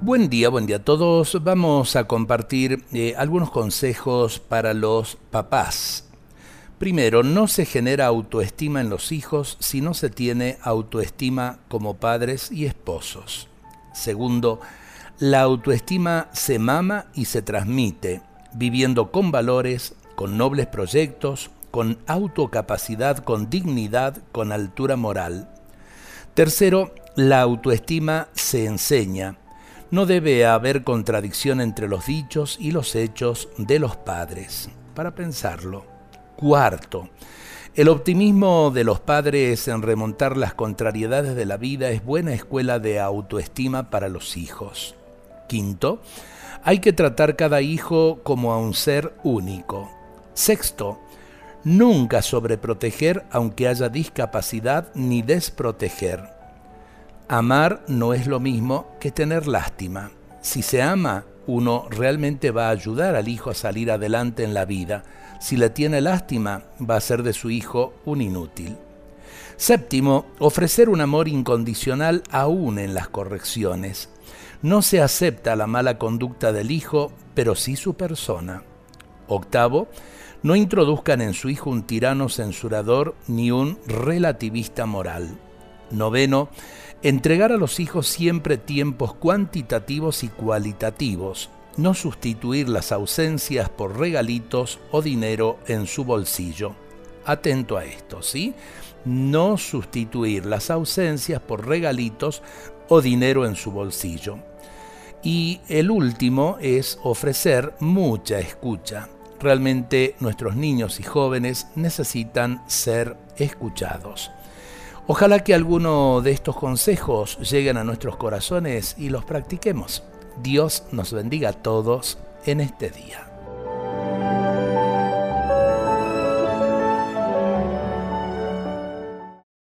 Buen día, buen día a todos. Vamos a compartir eh, algunos consejos para los papás. Primero, no se genera autoestima en los hijos si no se tiene autoestima como padres y esposos. Segundo, la autoestima se mama y se transmite, viviendo con valores, con nobles proyectos, con autocapacidad, con dignidad, con altura moral. Tercero, la autoestima se enseña no debe haber contradicción entre los dichos y los hechos de los padres. Para pensarlo. Cuarto, el optimismo de los padres en remontar las contrariedades de la vida es buena escuela de autoestima para los hijos. Quinto, hay que tratar cada hijo como a un ser único. Sexto, nunca sobreproteger aunque haya discapacidad ni desproteger. Amar no es lo mismo que tener lástima. Si se ama, uno realmente va a ayudar al hijo a salir adelante en la vida. Si le tiene lástima, va a ser de su hijo un inútil. Séptimo, ofrecer un amor incondicional aún en las correcciones. No se acepta la mala conducta del hijo, pero sí su persona. Octavo, no introduzcan en su hijo un tirano censurador ni un relativista moral. Noveno, entregar a los hijos siempre tiempos cuantitativos y cualitativos, no sustituir las ausencias por regalitos o dinero en su bolsillo. Atento a esto, ¿sí? No sustituir las ausencias por regalitos o dinero en su bolsillo. Y el último es ofrecer mucha escucha. Realmente nuestros niños y jóvenes necesitan ser escuchados. Ojalá que alguno de estos consejos lleguen a nuestros corazones y los practiquemos. Dios nos bendiga a todos en este día.